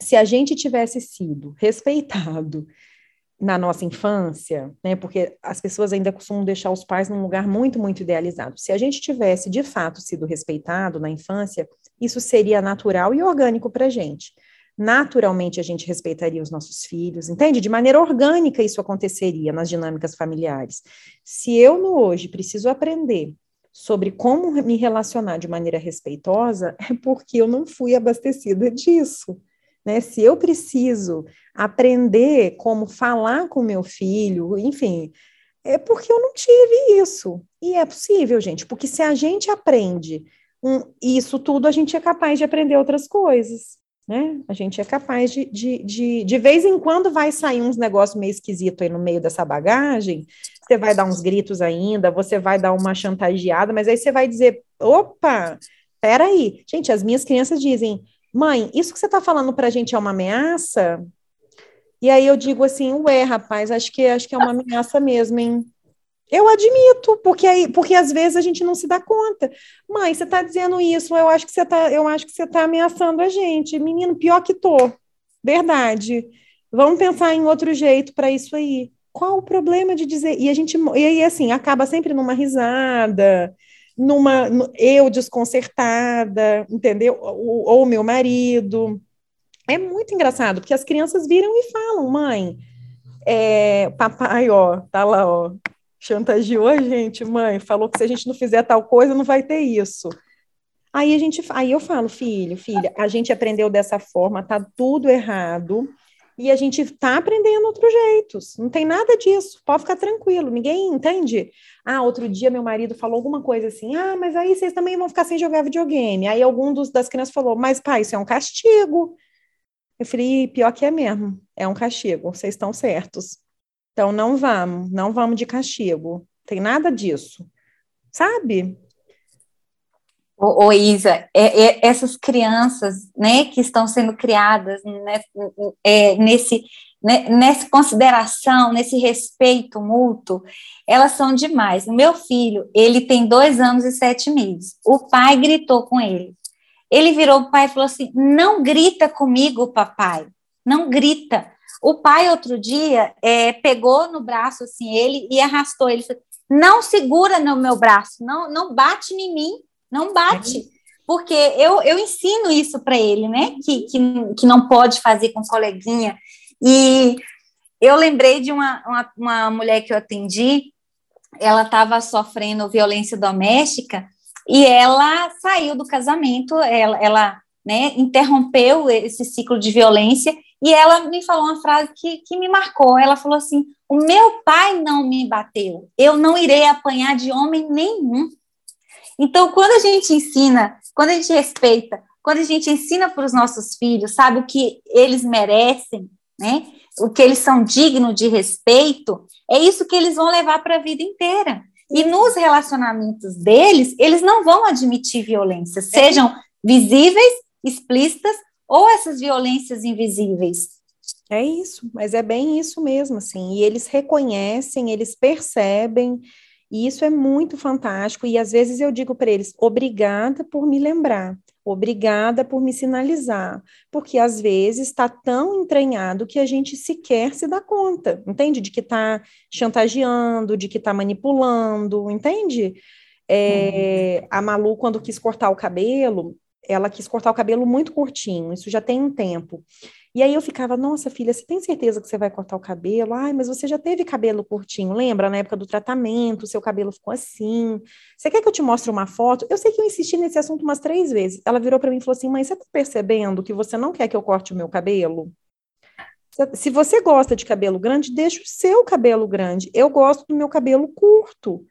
se a gente tivesse sido respeitado na nossa infância, né, porque as pessoas ainda costumam deixar os pais num lugar muito, muito idealizado. Se a gente tivesse, de fato, sido respeitado na infância, isso seria natural e orgânico para a gente naturalmente a gente respeitaria os nossos filhos, entende? De maneira orgânica isso aconteceria nas dinâmicas familiares. Se eu no hoje preciso aprender sobre como me relacionar de maneira respeitosa, é porque eu não fui abastecida disso. Né? Se eu preciso aprender como falar com meu filho, enfim, é porque eu não tive isso. E é possível, gente, porque se a gente aprende um, isso tudo, a gente é capaz de aprender outras coisas né? A gente é capaz de, de, de, de vez em quando vai sair uns negócios meio esquisitos aí no meio dessa bagagem, você vai dar uns gritos ainda, você vai dar uma chantageada, mas aí você vai dizer, opa, peraí. Gente, as minhas crianças dizem, mãe, isso que você está falando para a gente é uma ameaça? E aí eu digo assim, ué, rapaz, acho que, acho que é uma ameaça mesmo, hein? Eu admito, porque aí, porque às vezes a gente não se dá conta. Mãe, você está dizendo isso, eu acho que você está, eu acho que você está ameaçando a gente. Menino, pior que tô. Verdade. Vamos pensar em outro jeito para isso aí. Qual o problema de dizer? E a gente, e aí assim, acaba sempre numa risada, numa eu desconcertada, entendeu? Ou, ou meu marido. É muito engraçado, porque as crianças viram e falam, mãe, é, papai, ó, tá lá, ó, chantageou a gente, mãe, falou que se a gente não fizer tal coisa, não vai ter isso. Aí a gente, aí eu falo, filho, filha, a gente aprendeu dessa forma, tá tudo errado. E a gente está aprendendo outros jeitos, não tem nada disso, pode ficar tranquilo, ninguém entende. Ah, outro dia meu marido falou alguma coisa assim, ah, mas aí vocês também vão ficar sem jogar videogame. Aí algum dos, das crianças falou, mas pai, isso é um castigo. Eu falei, pior que é mesmo, é um castigo, vocês estão certos. Então não vamos, não vamos de castigo, tem nada disso, sabe? Ô, ô Isa, é, é, essas crianças, né, que estão sendo criadas nesse, é, nesse, né, nessa consideração, nesse respeito mútuo, elas são demais. O meu filho, ele tem dois anos e sete meses. O pai gritou com ele. Ele virou o pai e falou assim: não grita comigo, papai, não grita. O pai, outro dia, é, pegou no braço assim ele e arrastou ele. Não segura no meu braço, não, não bate em mim não bate. Porque eu, eu ensino isso para ele, né? Que, que, que não pode fazer com coleguinha. E eu lembrei de uma, uma, uma mulher que eu atendi, ela estava sofrendo violência doméstica e ela saiu do casamento, ela, ela né, interrompeu esse ciclo de violência e ela me falou uma frase que, que me marcou. Ela falou assim: O meu pai não me bateu, eu não irei apanhar de homem nenhum. Então, quando a gente ensina, quando a gente respeita, quando a gente ensina para os nossos filhos, sabe, o que eles merecem, né? O que eles são dignos de respeito, é isso que eles vão levar para a vida inteira. E nos relacionamentos deles, eles não vão admitir violência, sejam visíveis, explícitas ou essas violências invisíveis. É isso, mas é bem isso mesmo, assim. E eles reconhecem, eles percebem, e isso é muito fantástico. E às vezes eu digo para eles: obrigada por me lembrar, obrigada por me sinalizar, porque às vezes está tão entranhado que a gente sequer se dá conta, entende? De que está chantageando, de que está manipulando, entende? É, uhum. A Malu, quando quis cortar o cabelo, ela quis cortar o cabelo muito curtinho, isso já tem um tempo. E aí eu ficava, nossa filha, você tem certeza que você vai cortar o cabelo? Ai, mas você já teve cabelo curtinho, lembra? Na época do tratamento, seu cabelo ficou assim. Você quer que eu te mostre uma foto? Eu sei que eu insisti nesse assunto umas três vezes. Ela virou para mim e falou assim: mãe, você tá percebendo que você não quer que eu corte o meu cabelo? Se você gosta de cabelo grande, deixa o seu cabelo grande. Eu gosto do meu cabelo curto.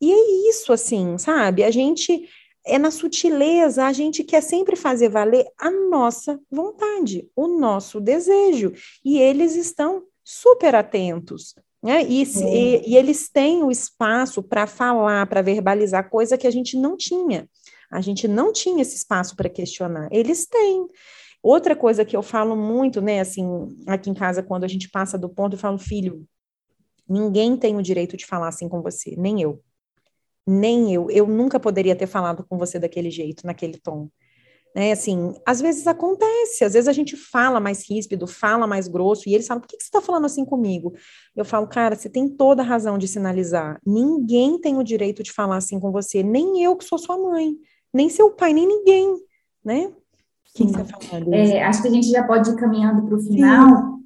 E é isso, assim, sabe? A gente é na sutileza, a gente quer sempre fazer valer a nossa vontade, o nosso desejo. E eles estão super atentos. Né? E, e, e eles têm o espaço para falar, para verbalizar, coisa que a gente não tinha. A gente não tinha esse espaço para questionar. Eles têm. Outra coisa que eu falo muito, né, assim, aqui em casa, quando a gente passa do ponto, eu falo, filho, ninguém tem o direito de falar assim com você, nem eu nem eu, eu nunca poderia ter falado com você daquele jeito, naquele tom. Né, assim, às vezes acontece, às vezes a gente fala mais ríspido, fala mais grosso, e eles falam, por que, que você está falando assim comigo? Eu falo, cara, você tem toda a razão de sinalizar, ninguém tem o direito de falar assim com você, nem eu que sou sua mãe, nem seu pai, nem ninguém, né? Que você falando, é, acho que a gente já pode ir caminhando para o final, Sim.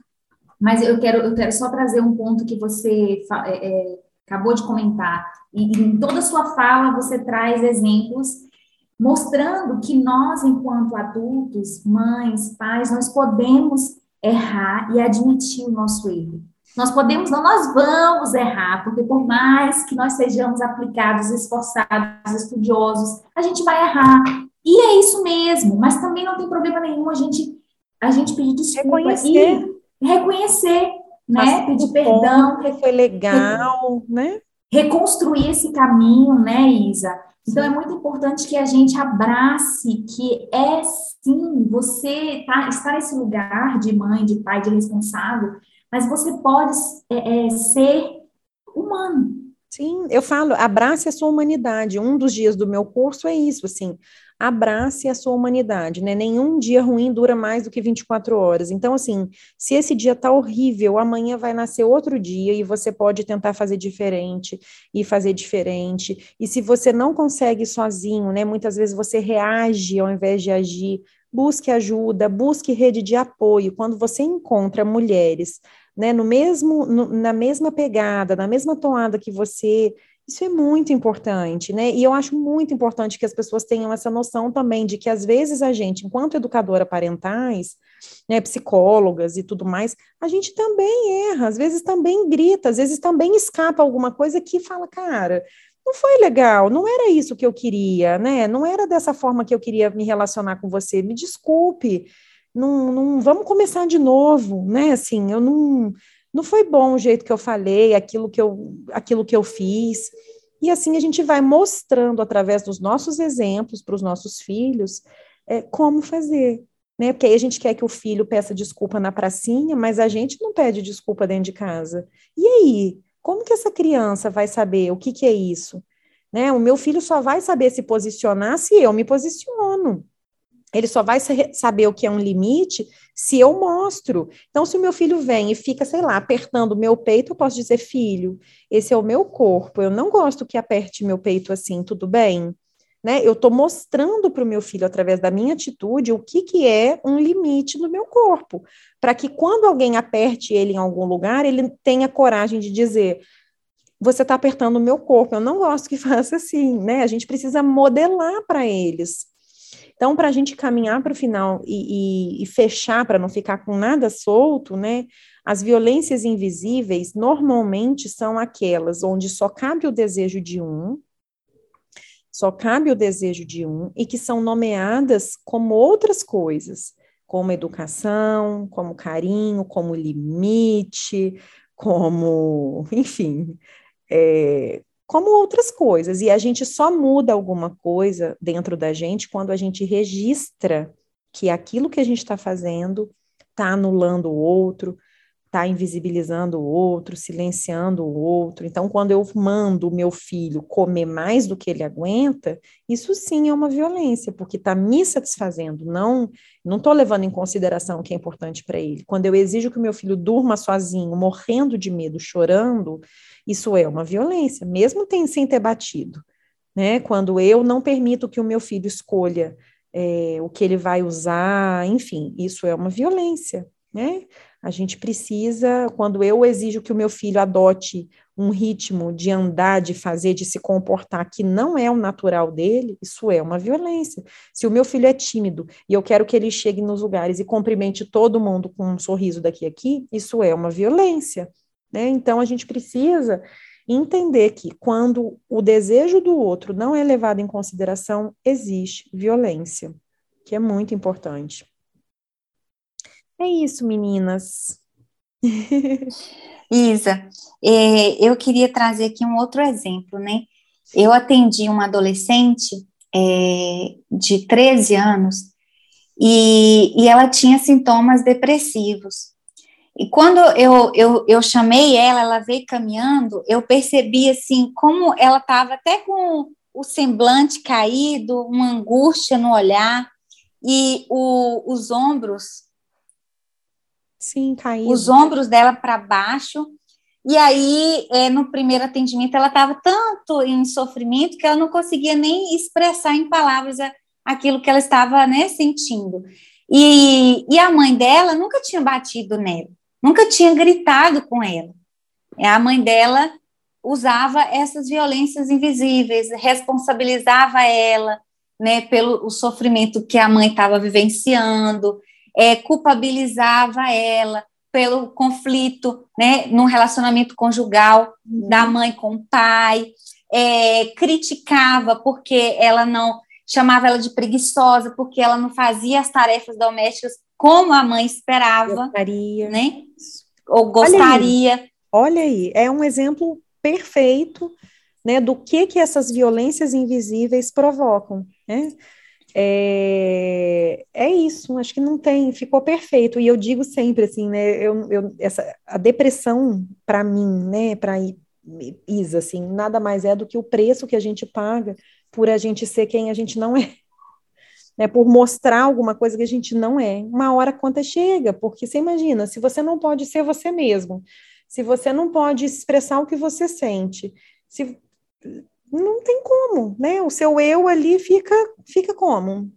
mas eu quero, eu quero só trazer um ponto que você é, é, acabou de comentar, e em toda a sua fala você traz exemplos mostrando que nós, enquanto adultos, mães, pais, nós podemos errar e admitir o nosso erro. Nós podemos, não, nós vamos errar, porque por mais que nós sejamos aplicados, esforçados, estudiosos, a gente vai errar. E é isso mesmo, mas também não tem problema nenhum a gente, a gente pedir desculpa reconhecer. e reconhecer, né? Pedir perdão. Que foi legal, né? reconstruir esse caminho, né, Isa? Então, é muito importante que a gente abrace que é sim, você tá, está nesse lugar de mãe, de pai, de responsável, mas você pode é, é, ser humano. Sim, eu falo, abrace a sua humanidade. Um dos dias do meu curso é isso, assim, abrace a sua humanidade, né? Nenhum dia ruim dura mais do que 24 horas. Então, assim, se esse dia tá horrível, amanhã vai nascer outro dia e você pode tentar fazer diferente e fazer diferente. E se você não consegue sozinho, né? Muitas vezes você reage ao invés de agir. Busque ajuda, busque rede de apoio. Quando você encontra mulheres né, no mesmo, no, na mesma pegada, na mesma toada que você. Isso é muito importante, né? E eu acho muito importante que as pessoas tenham essa noção também de que às vezes a gente, enquanto educadora parentais, né, psicólogas e tudo mais, a gente também erra, às vezes também grita, às vezes também escapa alguma coisa que fala, cara, não foi legal, não era isso que eu queria, né? Não era dessa forma que eu queria me relacionar com você. Me desculpe, não, não vamos começar de novo, né? Assim, eu não não foi bom o jeito que eu falei, aquilo que eu aquilo que eu fiz. E assim a gente vai mostrando através dos nossos exemplos para os nossos filhos é, como fazer, né? Porque aí a gente quer que o filho peça desculpa na pracinha, mas a gente não pede desculpa dentro de casa. E aí? Como que essa criança vai saber o que, que é isso? Né? O meu filho só vai saber se posicionar se eu me posiciono. Ele só vai saber o que é um limite se eu mostro. Então, se o meu filho vem e fica, sei lá, apertando o meu peito, eu posso dizer, filho, esse é o meu corpo, eu não gosto que aperte meu peito assim, tudo bem? Né? Eu estou mostrando para o meu filho, através da minha atitude, o que, que é um limite no meu corpo, para que quando alguém aperte ele em algum lugar, ele tenha coragem de dizer: você está apertando o meu corpo, eu não gosto que faça assim, né? A gente precisa modelar para eles. Então, para a gente caminhar para o final e, e, e fechar, para não ficar com nada solto, né? As violências invisíveis normalmente são aquelas onde só cabe o desejo de um, só cabe o desejo de um, e que são nomeadas como outras coisas, como educação, como carinho, como limite, como, enfim, é, como outras coisas. E a gente só muda alguma coisa dentro da gente quando a gente registra que aquilo que a gente está fazendo está anulando o outro, está invisibilizando o outro, silenciando o outro. Então, quando eu mando o meu filho comer mais do que ele aguenta, isso sim é uma violência, porque está me satisfazendo, não não estou levando em consideração o que é importante para ele. Quando eu exijo que o meu filho durma sozinho, morrendo de medo, chorando, isso é uma violência, mesmo tem, sem ter batido. Né? Quando eu não permito que o meu filho escolha é, o que ele vai usar, enfim, isso é uma violência. Né? A gente precisa, quando eu exijo que o meu filho adote um ritmo de andar, de fazer, de se comportar que não é o natural dele, isso é uma violência. Se o meu filho é tímido e eu quero que ele chegue nos lugares e cumprimente todo mundo com um sorriso daqui a aqui, isso é uma violência. Né? Então, a gente precisa entender que quando o desejo do outro não é levado em consideração, existe violência, que é muito importante. É isso, meninas. Isa, é, eu queria trazer aqui um outro exemplo, né? Eu atendi uma adolescente é, de 13 anos e, e ela tinha sintomas depressivos. E quando eu, eu, eu chamei ela, ela veio caminhando, eu percebi assim como ela estava até com o semblante caído, uma angústia no olhar e o, os ombros. Sim, caído. Os ombros dela para baixo. E aí, é, no primeiro atendimento, ela estava tanto em sofrimento que ela não conseguia nem expressar em palavras aquilo que ela estava né, sentindo. E, e a mãe dela nunca tinha batido nela nunca tinha gritado com ela. É, a mãe dela usava essas violências invisíveis, responsabilizava ela né, pelo o sofrimento que a mãe estava vivenciando, é, culpabilizava ela pelo conflito né, no relacionamento conjugal da uhum. mãe com o pai, é, criticava porque ela não chamava ela de preguiçosa, porque ela não fazia as tarefas domésticas como a mãe esperava, gostaria. né? Ou gostaria. Olha aí, olha aí, é um exemplo perfeito, né, do que que essas violências invisíveis provocam, né? É, é isso, acho que não tem, ficou perfeito. E eu digo sempre assim, né? Eu, eu, essa, a depressão, para mim, né, para Isa, assim, nada mais é do que o preço que a gente paga por a gente ser quem a gente não é né, por mostrar alguma coisa que a gente não é. Uma hora a conta chega, porque você imagina, se você não pode ser você mesmo, se você não pode expressar o que você sente, se não tem como, né? O seu eu ali fica fica como,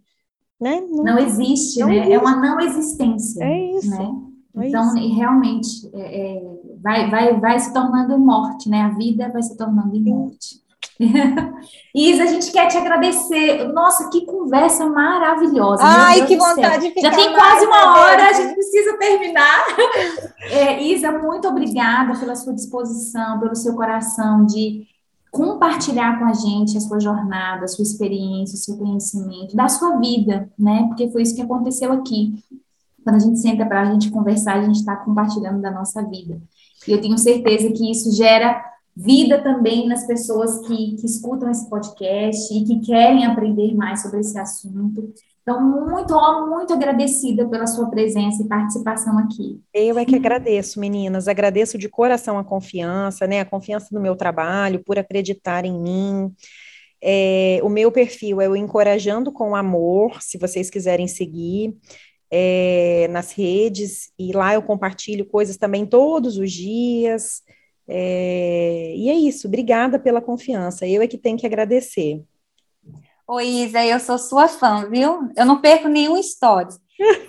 né? Não, não existe, não né? Existe. É uma não existência. É isso. Né? É então, realmente, é, é, vai, vai, vai se tornando morte, né? A vida vai se tornando morte. Isa, a gente quer te agradecer. Nossa, que conversa maravilhosa. Ai, que vontade de ficar Já tem quase uma hora, a gente precisa terminar. É, Isa, muito obrigada pela sua disposição, pelo seu coração de compartilhar com a gente a sua jornada, a sua experiência, o seu conhecimento, da sua vida, né? Porque foi isso que aconteceu aqui. Quando a gente senta para a gente conversar, a gente está compartilhando da nossa vida. E eu tenho certeza que isso gera vida também nas pessoas que, que escutam esse podcast e que querem aprender mais sobre esse assunto. Então, muito, muito agradecida pela sua presença e participação aqui. Eu é que agradeço, meninas. Agradeço de coração a confiança, né? A confiança no meu trabalho, por acreditar em mim. É, o meu perfil é o Encorajando com Amor, se vocês quiserem seguir. É, nas redes, e lá eu compartilho coisas também todos os dias. É, e é isso, obrigada pela confiança. Eu é que tenho que agradecer. Oi, Isa, eu sou sua fã, viu? Eu não perco nenhum stories.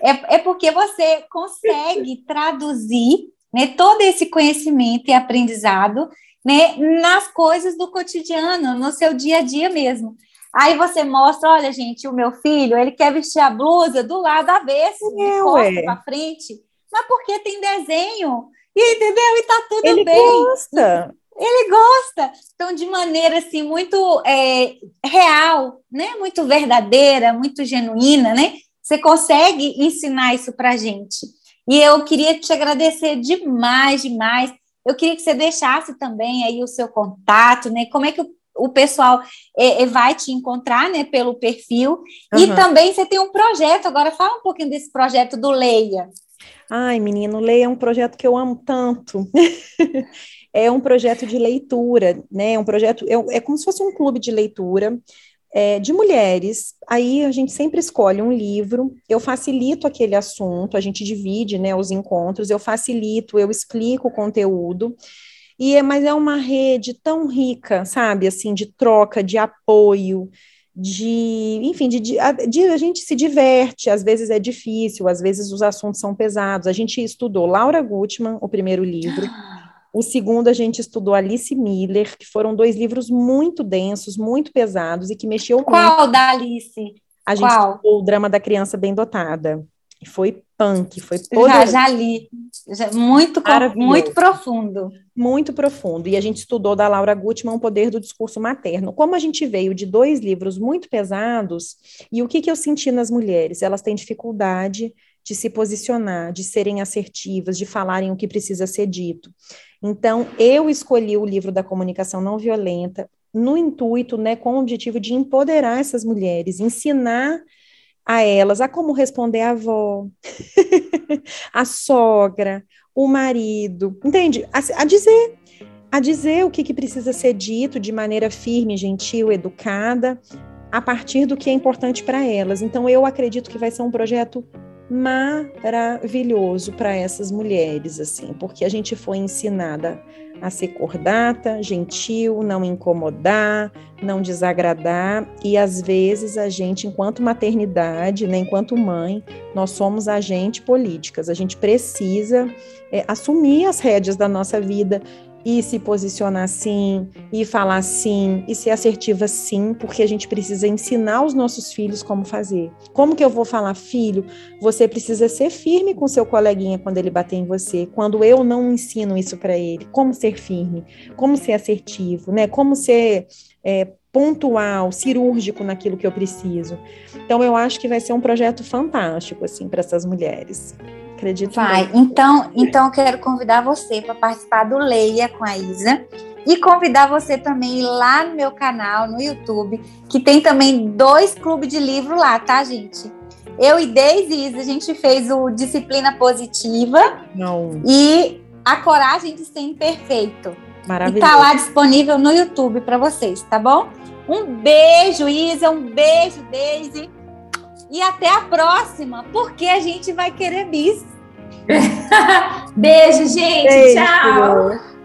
É, é porque você consegue traduzir né, todo esse conhecimento e aprendizado né, nas coisas do cotidiano, no seu dia a dia mesmo. Aí você mostra, olha, gente, o meu filho, ele quer vestir a blusa do lado avesso, de é, costa para frente, mas porque tem desenho e, entendeu? E tá tudo ele bem. Ele gosta. Ele gosta. Então, de maneira assim, muito é, real, né? Muito verdadeira, muito genuína, né? Você consegue ensinar isso pra gente. E eu queria te agradecer demais, demais. Eu queria que você deixasse também aí o seu contato, né? Como é que o, o pessoal é, é vai te encontrar, né? Pelo perfil. Uhum. E também você tem um projeto. Agora fala um pouquinho desse projeto do Leia. Ai, menino, leia é um projeto que eu amo tanto. é um projeto de leitura, né? É um projeto, é, é como se fosse um clube de leitura é, de mulheres. Aí a gente sempre escolhe um livro, eu facilito aquele assunto, a gente divide né, os encontros, eu facilito, eu explico o conteúdo. E é, mas é uma rede tão rica, sabe, assim, de troca, de apoio, de, enfim, de, de, de, a gente se diverte, às vezes é difícil, às vezes os assuntos são pesados. A gente estudou Laura Gutman, o primeiro livro, o segundo a gente estudou Alice Miller, que foram dois livros muito densos, muito pesados e que mexeu Qual muito. Qual da Alice? A gente Qual? estudou o drama da criança bem dotada. Foi punk, foi poderoso. Já, já li. Já, muito, muito profundo. Muito profundo. E a gente estudou da Laura Gutman o poder do discurso materno. Como a gente veio de dois livros muito pesados, e o que, que eu senti nas mulheres? Elas têm dificuldade de se posicionar, de serem assertivas, de falarem o que precisa ser dito. Então, eu escolhi o livro da comunicação não violenta no intuito, né, com o objetivo de empoderar essas mulheres, ensinar a elas a como responder a avó, a sogra, o marido, entende? A, a, dizer, a dizer o que, que precisa ser dito de maneira firme, gentil, educada, a partir do que é importante para elas. Então, eu acredito que vai ser um projeto maravilhoso para essas mulheres, assim, porque a gente foi ensinada a ser cordata, gentil, não incomodar, não desagradar, e às vezes a gente, enquanto maternidade, né, enquanto mãe, nós somos agentes políticas, a gente precisa é, assumir as rédeas da nossa vida e se posicionar sim, e falar sim, e ser assertiva sim, porque a gente precisa ensinar os nossos filhos como fazer. Como que eu vou falar, filho? Você precisa ser firme com seu coleguinha quando ele bater em você. Quando eu não ensino isso para ele, como ser firme, como ser assertivo, né? Como ser é, pontual, cirúrgico naquilo que eu preciso. Então eu acho que vai ser um projeto fantástico assim para essas mulheres. Acredito. Vai. Então, então eu quero convidar você para participar do Leia com a Isa e convidar você também lá no meu canal no YouTube, que tem também dois clubes de livro lá, tá, gente? Eu e Deise e Isa, a gente fez o Disciplina Positiva Não. e a Coragem de Ser Imperfeito. Maravilhoso. E tá lá disponível no YouTube para vocês, tá bom? Um beijo, Isa, um beijo, Deise. E até a próxima, porque a gente vai querer bis. Beijo, gente. Beijo. Tchau.